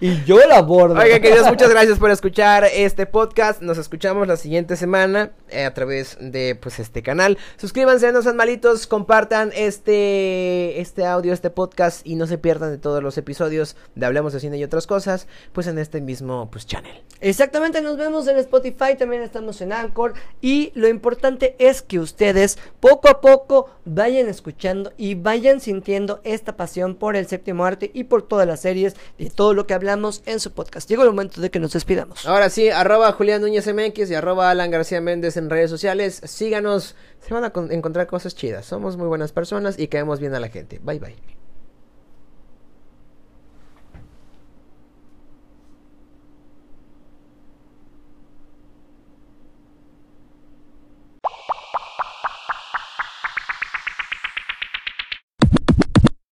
[laughs] y yo lo abordo. Oigan, queridos, muchas gracias por escuchar este podcast. Nos escuchamos la siguiente semana eh, a través de pues este canal. Suscríbanse, no sean malitos, compartan este este audio, este podcast y no se pierdan de todos los episodios de Hablemos de Cine y otras cosas, pues en este mismo pues channel. Exactamente, nos vemos en Spotify, también estamos en Anchor y lo importante es que ustedes poco a poco vayan escuchando y vayan sintiendo esta pasión por el séptimo arte y por todas las series y todo lo que hablamos en su podcast. Llegó el momento de que nos despidamos. Ahora sí, arroba Julián Núñez MX y arroba Alan García Méndez en redes sociales. Síganos, se van a con- encontrar cosas chidas. Somos muy buenas personas y caemos bien a la gente. Bye bye.